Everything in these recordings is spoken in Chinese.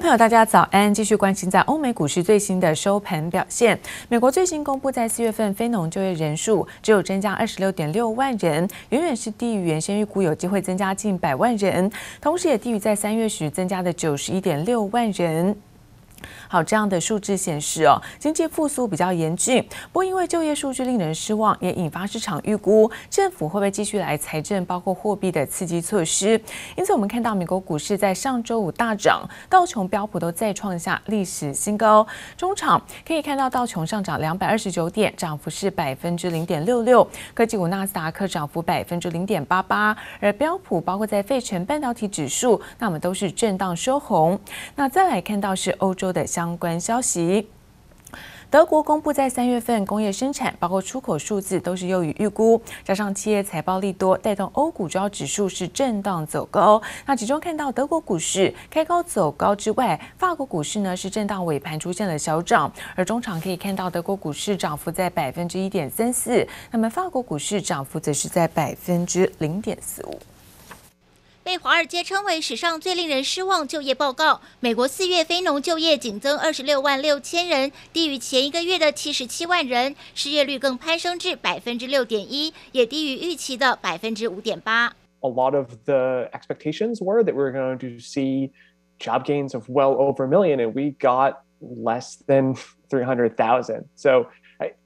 朋友，大家早安！继续关心在欧美股市最新的收盘表现。美国最新公布在四月份非农就业人数只有增加二十六点六万人，远远是低于原先预估有机会增加近百万人，同时也低于在三月时增加的九十一点六万人。好，这样的数字显示哦，经济复苏比较严峻。不过，因为就业数据令人失望，也引发市场预估政府会不会继续来财政，包括货币的刺激措施。因此，我们看到美国股市在上周五大涨，道琼、标普都再创下历史新高。中场可以看到道琼上涨两百二十九点，涨幅是百分之零点六六；科技股纳斯达克涨幅百分之零点八八，而标普包括在费城半导体指数，那么都是震荡收红。那再来看到是欧洲的相关消息，德国公布在三月份工业生产包括出口数字都是优于预估，加上企业财报利多，带动欧股主要指数是震荡走高。那其中看到德国股市开高走高之外，法国股市呢是震荡尾盘出现了小涨，而中场可以看到德国股市涨幅在百分之一点三四，那么法国股市涨幅则是在百分之零点四五。被华尔街称为史上最令人失望就业报告。美国四月非农就业仅增二十六万六千人，低于前一个月的七十七万人，失业率更攀升至百分之六点一，也低于预期的百分之五点八。A lot of the expectations were that we were going to see job gains of well over a million, and we got less than three hundred thousand. So,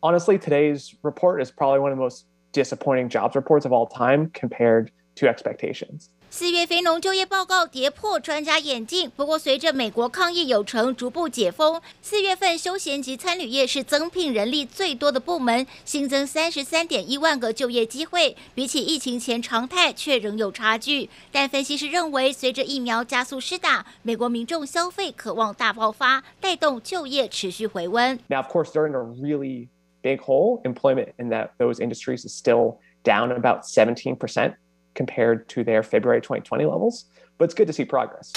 honestly, today's report is probably one of the most disappointing jobs reports of all time compared to expectations. 四月非农就业报告跌破专家眼镜，不过随着美国抗疫有成，逐步解封，四月份休闲及餐旅业是增聘人力最多的部门，新增三十三点一万个就业机会，比起疫情前常态却仍有差距。但分析师认为，随着疫苗加速施打，美国民众消费渴望大爆发，带动就业持续回温。Now, of course, they're in a really big hole. Employment in that those industries is still down about seventeen percent. compared to their February 2020 levels, but it's good to see progress.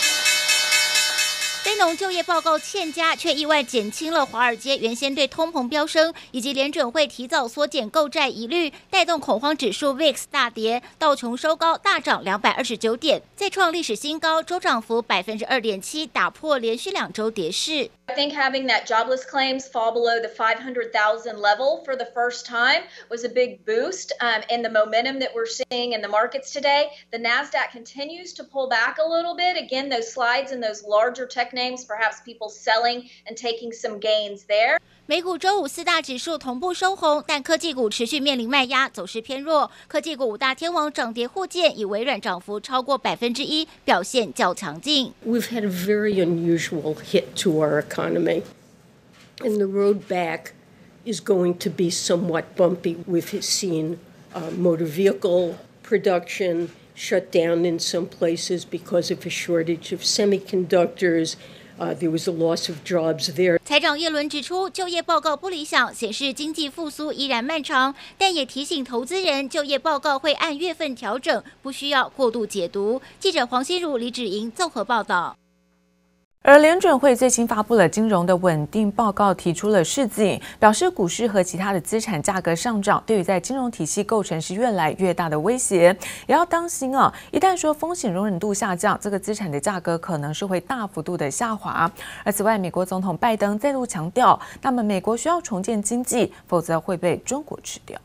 非农就业报告欠佳，却意外减轻了华尔街原先对通膨飙升以及联准会提早缩减购债疑虑，带动恐慌指数 VIX 大跌，道琼收高大涨两百二十九点，再创历史新高，周涨幅百分之二点七，打破连续两周跌势。I think having that jobless claims fall below the 500,000 level for the first time was a big boost um, in the momentum that we're seeing in the markets today. The NASDAQ continues to pull back a little bit. Again, those slides and those larger tech names, perhaps people selling and taking some gains there. 美股周五四大指数同步收红，但科技股持续面临卖压，走势偏弱。科技股五大天王涨跌互见，以微软涨幅超过百分之一，表现较强劲。We've had a very unusual hit to our economy, and the road back is going to be somewhat bumpy. We've seen uh, motor vehicle production Shut down in some places because of a shortage of semiconductors.，there was a loss of jobs there。财长耶伦指出，就业报告不理想，显示经济复苏依然漫长，但也提醒投资人，就业报告会按月份调整，不需要过度解读。记者黄心如、李芷莹综合报道。而联准会最新发布了金融的稳定报告，提出了示警，表示股市和其他的资产价格上涨，对于在金融体系构成是越来越大的威胁，也要当心啊！一旦说风险容忍度下降，这个资产的价格可能是会大幅度的下滑。而此外，美国总统拜登再度强调，那么美国需要重建经济，否则会被中国吃掉。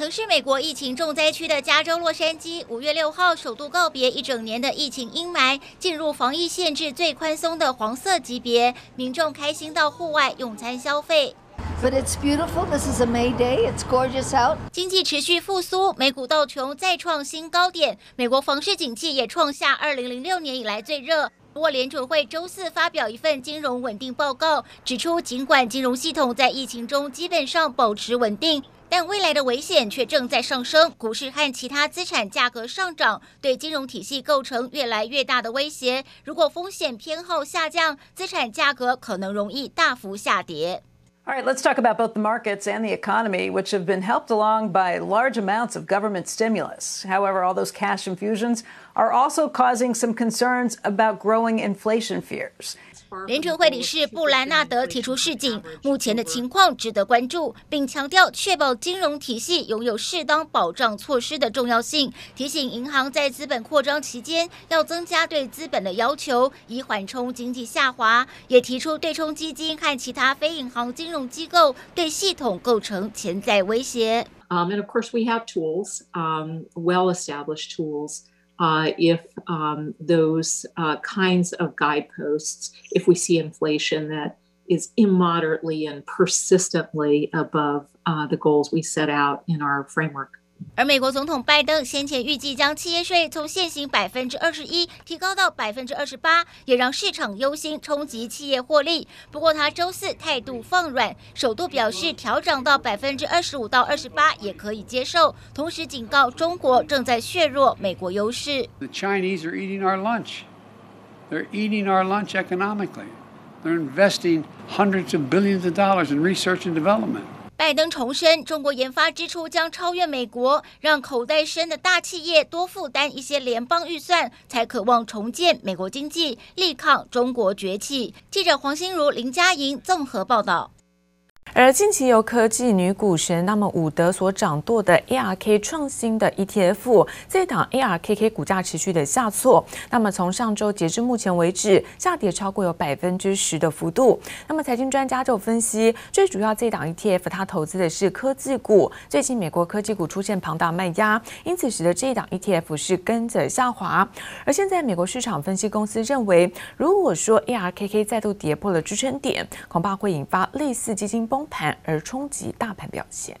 曾是美国疫情重灾区的加州洛杉矶，五月六号首度告别一整年的疫情阴霾，进入防疫限制最宽松的黄色级别，民众开心到户外用餐消费。But it's beautiful. This is a May day. It's gorgeous out. 经济持续复苏，美股道琼再创新高点，美国房市景气也创下二零零六年以来最热。不过联准会周四发表一份金融稳定报告，指出尽管金融系统在疫情中基本上保持稳定。但未来的危险却正在上升，股市和其他资产价格上涨，对金融体系构成越来越大的威胁。如果风险偏好下降，资产价格可能容易大幅下跌。All right, let's talk about both the markets and the economy, which have been helped along by large amounts of government stimulus. However, all those cash infusions are also causing some concerns about growing inflation fears. 联准会理事布兰纳德提出示警，目前的情况值得关注，并强调确保金融体系拥有适当保障措施的重要性，提醒银行在资本扩张期间要增加对资本的要求，以缓冲经济下滑。也提出对冲基金和其他非银行金融机构对系统构成潜在威胁。Um, and of course, we have tools, um, well-established tools. Uh, if um, those uh, kinds of guideposts, if we see inflation that is immoderately and persistently above uh, the goals we set out in our framework. 而美国总统拜登先前预计将企业税从现行百分之二十一提高到百分之二十八，也让市场忧心冲击企业获利。不过他周四态度放软，首度表示调整到百分之二十五到二十八也可以接受，同时警告中国正在削弱美国优势。The Chinese are eating our lunch. They're eating our lunch economically. They're investing hundreds of billions of dollars in research and development. 拜登重申，中国研发支出将超越美国，让口袋深的大企业多负担一些联邦预算，才渴望重建美国经济，力抗中国崛起。记者黄心如、林佳莹综合报道。而近期由科技女股神那么伍德所掌舵的 ARK 创新的 ETF，这档 ARKK 股价持续的下挫。那么从上周截至目前为止，下跌超过有百分之十的幅度。那么财经专家就分析，最主要这档 ETF 它投资的是科技股，最近美国科技股出现庞大卖压，因此使得这一档 ETF 是跟着下滑。而现在美国市场分析公司认为，如果说 ARKK 再度跌破了支撑点，恐怕会引发类似基金崩盘而冲击大盘表现，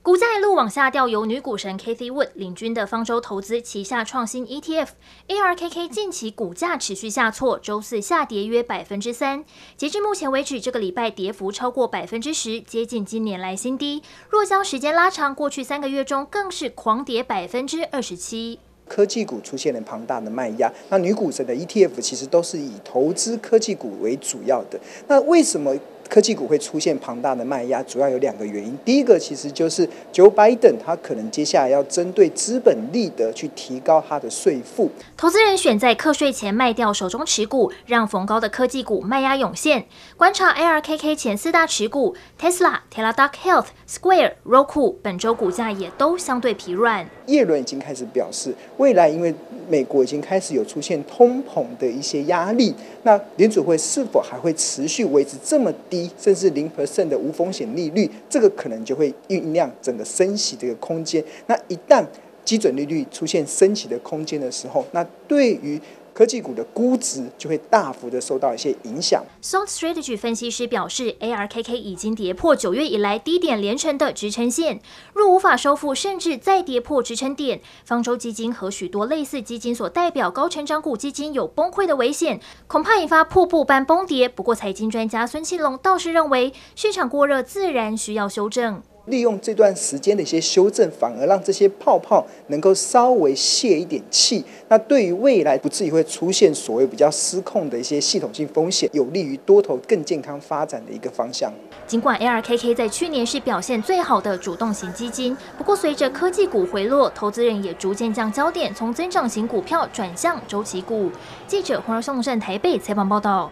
股价一路往下掉，由女股神 Cathie Wood 领军的方舟投资旗下创新 ETF ARKK 近期股价持续下挫，周四下跌约百分之三。截至目前为止，这个礼拜跌幅超过百分之十，接近今年来新低。若将时间拉长，过去三个月中更是狂跌百分之二十七。科技股出现了庞大的卖压，那女股神的 ETF 其实都是以投资科技股为主要的。那为什么？科技股会出现庞大的卖压，主要有两个原因。第一个其实就是 Joe Biden，他可能接下来要针对资本利得去提高他的税负。投资人选在课税前卖掉手中持股，让逢高的科技股卖压涌现。观察 ARKK 前四大持股 Tesla、Teladoc Health、Square、Roku，本周股价也都相对疲软。叶伦已经开始表示，未来因为美国已经开始有出现通膨的一些压力，那联储会是否还会持续维持这么低，甚至零和剩的无风险利率？这个可能就会酝酿整个升息这个空间。那一旦基准利率出现升息的空间的时候，那对于科技股的估值就会大幅的受到一些影响。Salt Strategy 分析师表示，ARKK 已经跌破九月以来低点连成的支撑线，若无法收复，甚至再跌破支撑点，方舟基金和许多类似基金所代表高成长股基金有崩溃的危险，恐怕引发瀑布般崩跌。不过，财经专家孙庆龙倒是认为，市场过热自然需要修正。利用这段时间的一些修正，反而让这些泡泡能够稍微泄一点气。那对于未来不至于会出现所谓比较失控的一些系统性风险，有利于多头更健康发展的一个方向。尽管 ARKK 在去年是表现最好的主动型基金，不过随着科技股回落，投资人也逐渐将焦点从增长型股票转向周期股。记者黄荣胜台北采访报道。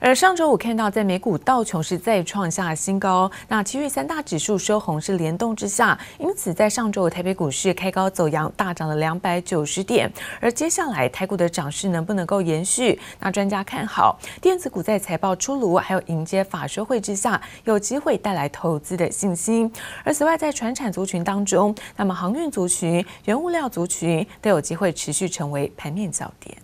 而上周五看到，在美股道琼是再创下新高，那其余三大指数收红是联动之下，因此在上周五台北股市开高走阳，大涨了两百九十点。而接下来台股的涨势能不能够延续？那专家看好电子股在财报出炉，还有迎接法说会之下，有机会带来投资的信心。而此外，在传产族群当中，那么航运族群、原物料族群都有机会持续成为盘面焦点。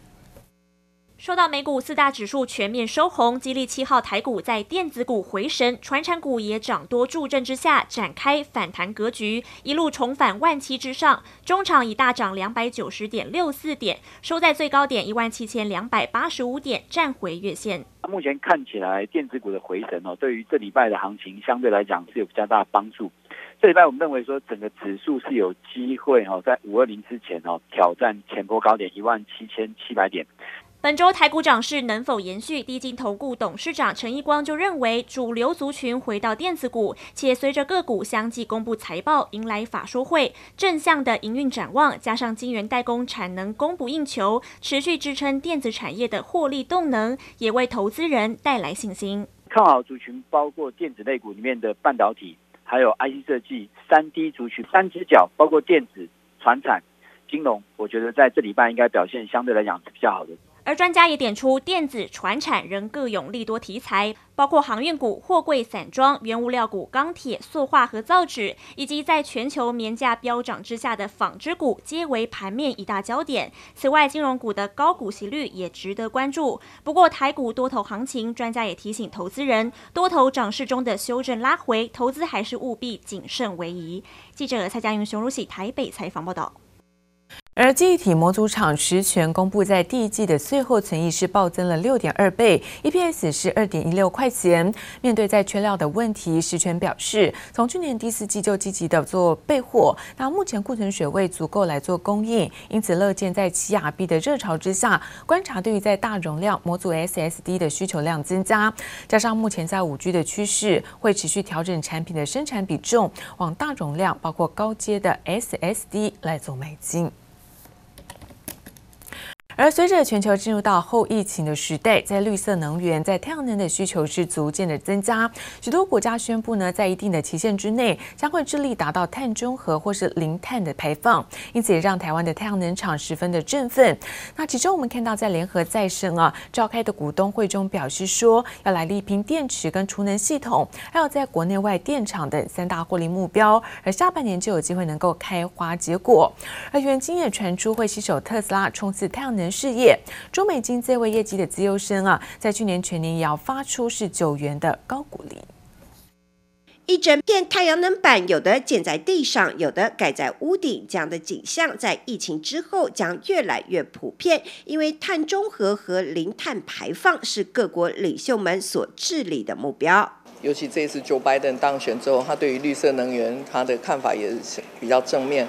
受到美股四大指数全面收红，激励七号台股在电子股回神、传产股也涨多助阵之下，展开反弹格局，一路重返万七之上。中场已大涨两百九十点六四点，收在最高点一万七千两百八十五点，站回月线。目前看起来，电子股的回神哦，对于这礼拜的行情相对来讲是有比较大的帮助。这礼拜我们认为说，整个指数是有机会哦，在五二零之前哦，挑战前波高点一万七千七百点。本周台股涨势能否延续？第一金投顾董事长陈一光就认为，主流族群回到电子股，且随着个股相继公布财报，迎来法说会，正向的营运展望，加上晶圆代工产能供不应求，持续支撑电子产业的获利动能，也为投资人带来信心。看好族群包括电子类股里面的半导体，还有 IC 设计、三 D 族群，三只脚包括电子、传产、金融，我觉得在这礼拜应该表现相对来讲是比较好的。而专家也点出，电子、传产仍各有利多题材，包括航运股、货柜散装、原物料股、钢铁、塑化和造纸，以及在全球棉价飙涨之下的纺织股，皆为盘面一大焦点。此外，金融股的高股息率也值得关注。不过，台股多头行情，专家也提醒投资人，多头涨势中的修正拉回，投资还是务必谨慎为宜。记者蔡佳云、熊如喜台北采访报道。而记忆体模组厂实权公布，在第一季的最后存益是暴增了六点二倍，EPS 是二点一六块钱。面对在缺料的问题，十銓表示，从去年第四季就积极的做备货，那目前库存水位足够来做供应，因此乐见在奇亚币的热潮之下，观察对于在大容量模组 SSD 的需求量增加，加上目前在五 G 的趋势，会持续调整产品的生产比重，往大容量包括高阶的 SSD 来做迈进。而随着全球进入到后疫情的时代，在绿色能源、在太阳能的需求是逐渐的增加，许多国家宣布呢，在一定的期限之内，将会致力达到碳中和或是零碳的排放，因此也让台湾的太阳能厂十分的振奋。那其中我们看到，在联合再生啊召开的股东会中表示说，要来力拼电池跟储能系统，还有在国内外电厂等三大获利目标，而下半年就有机会能够开花结果。而元晶也传出会携手特斯拉冲刺太阳能。事业，中美金这位业绩的资优生啊，在去年全年也要发出是九元的高股利。一整片太阳能板，有的建在地上，有的盖在屋顶，这样的景象在疫情之后将越来越普遍。因为碳中和和零碳排放是各国领袖们所致力的目标。尤其这次 Joe Biden 当选之后，他对于绿色能源他的看法也是比较正面。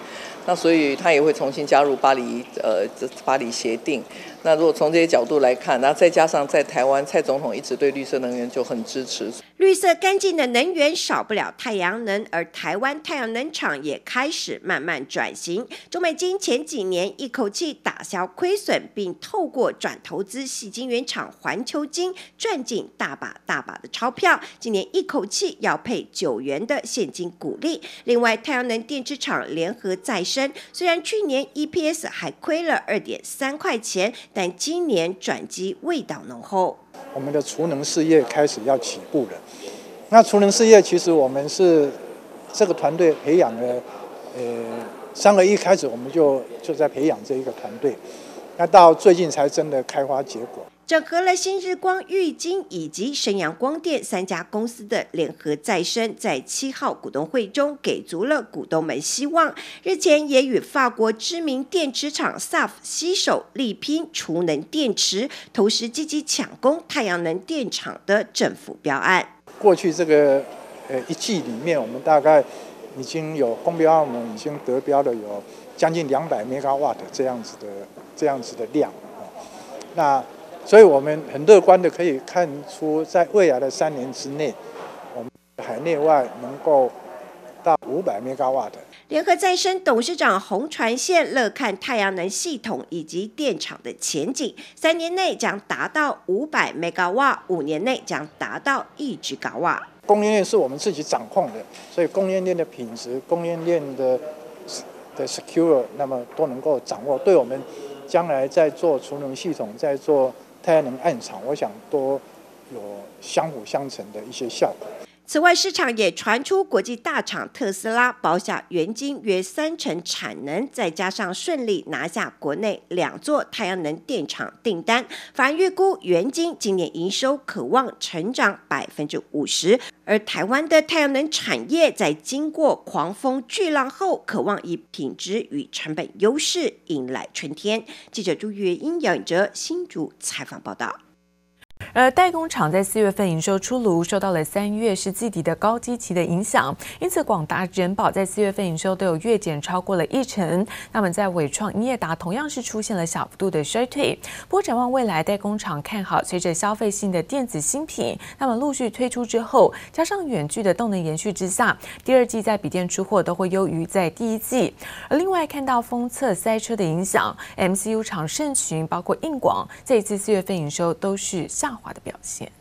那所以他也会重新加入巴黎，呃，巴黎协定。那如果从这些角度来看，那再加上在台湾，蔡总统一直对绿色能源就很支持。绿色干净的能源少不了太阳能，而台湾太阳能厂也开始慢慢转型。中美金前几年一口气打消亏损，并透过转投资矽晶圆厂环球金赚进大把大把的钞票。今年一口气要配九元的现金股利。另外，太阳能电池厂联合再生，虽然去年 EPS 还亏了二点三块钱。但今年转机味道浓厚，我们的储能事业开始要起步了。那储能事业其实我们是这个团队培养的，呃，三个一开始我们就就在培养这一个团队，那到最近才真的开花结果。整合了新日光、玉晶以及神阳光电三家公司的联合再生，在七号股东会中给足了股东们希望。日前也与法国知名电池厂 SAF 携手力拼储能电池，同时积极抢攻太阳能电厂的政府标案。过去这个呃一季里面，我们大概已经有公标，我们已经得标的有将近两百 megawatt 这样子的这样子的量，那。所以我们很乐观的可以看出，在未来的三年之内，我们海内外能够到五百兆瓦的。联合再生董事长洪传宪乐看太阳能系统以及电厂的前景，三年内将达到五百兆瓦，五年内将达到一吉瓦。供应链是我们自己掌控的，所以供应链的品质、供应链的的 secure，那么都能够掌握，对我们将来在做储能系统，在做。太阳能暗场，我想都有相辅相成的一些效果。此外，市场也传出国际大厂特斯拉包下元晶约三成产能，再加上顺利拿下国内两座太阳能电厂订单，反而预估元晶今年营收可望成长百分之五十。而台湾的太阳能产业在经过狂风巨浪后，可望以品质与成本优势迎来春天。记者朱月英、杨颖哲新竹采访报道。而代工厂在四月份营收出炉，受到了三月是季底的高基期的影响，因此广达、仁宝在四月份营收都有月减超过了一成。那么在伟创、英业达同样是出现了小幅度的衰退。不过展望未来，代工厂看好，随着消费性的电子新品那么陆续推出之后，加上远距的动能延续之下，第二季在笔电出货都会优于在第一季。而另外看到封测塞车的影响，MCU 厂盛群包括硬广，这一次四月份营收都是下化的表现。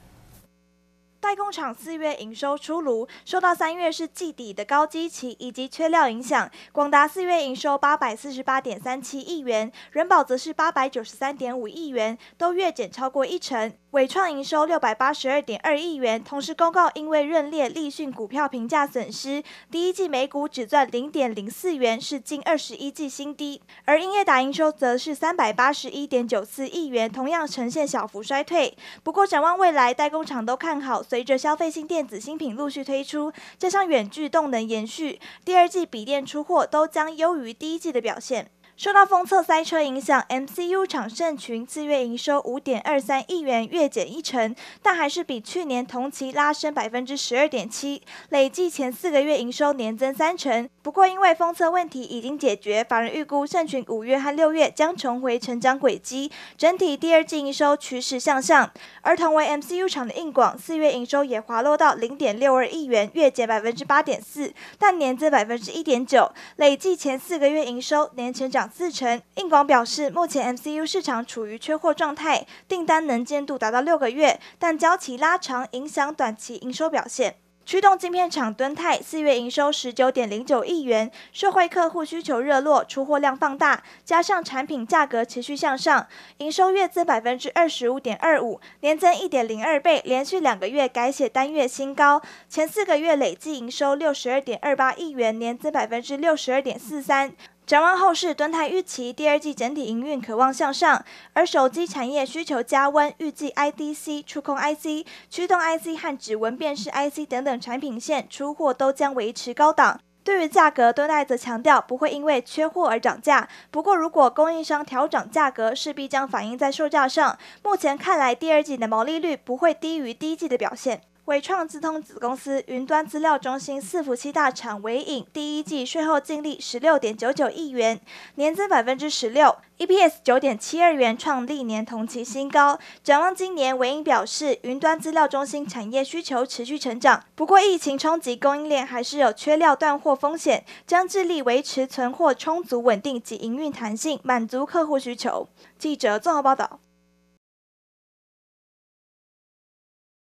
代工厂四月营收出炉，受到三月是季底的高基期以及缺料影响，广达四月营收八百四十八点三七亿元，人保则是八百九十三点五亿元，都月减超过一成。伟创营收六百八十二点二亿元，同时公告因为认列立讯股票评价损失，第一季每股只赚零点零四元，是近二十一季新低。而英业达营收则是三百八十一点九四亿元，同样呈现小幅衰退。不过展望未来，代工厂都看好，随着消费性电子新品陆续推出，加上远距动能延续，第二季笔电出货都将优于第一季的表现。受到封测塞车影响，MCU 厂盛群四月营收五点二三亿元，月减一成，但还是比去年同期拉升百分之十二点七，累计前四个月营收年增三成。不过因为封测问题已经解决，法人预估盛群五月和六月将重回成长轨迹，整体第二季营收趋势向上。而同为 MCU 厂的硬广四月营收也滑落到零点六二亿元，月减百分之八点四，但年增百分之一点九，累计前四个月营收年成长。四成，硬广表示，目前 MCU 市场处于缺货状态，订单能见度达到六个月，但交期拉长影响短期营收表现。驱动晶片厂敦泰四月营收十九点零九亿元，社会客户需求热络，出货量放大，加上产品价格持续向上，营收月增百分之二十五点二五，年增一点零二倍，连续两个月改写单月新高。前四个月累计营收六十二点二八亿元，年增百分之六十二点四三。展望后市，敦泰预期第二季整体营运可望向上，而手机产业需求加温，预计 IDC、触控 IC、驱动 IC 和指纹辨识 IC 等等产品线出货都将维持高档。对于价格，敦泰则强调不会因为缺货而涨价。不过，如果供应商调涨价格，势必将反映在售价上。目前看来，第二季的毛利率不会低于第一季的表现。伟创资通子公司云端资料中心伺服器大厂纬颖第一季税后净利十六点九九亿元，年增百分之十六，EPS 九点七二元，创历年同期新高。展望今年，纬颖表示，云端资料中心产业需求持续成长，不过疫情冲击供应链还是有缺料断货风险，将致力维持存货充足稳定及营运弹性，满足客户需求。记者综合报道。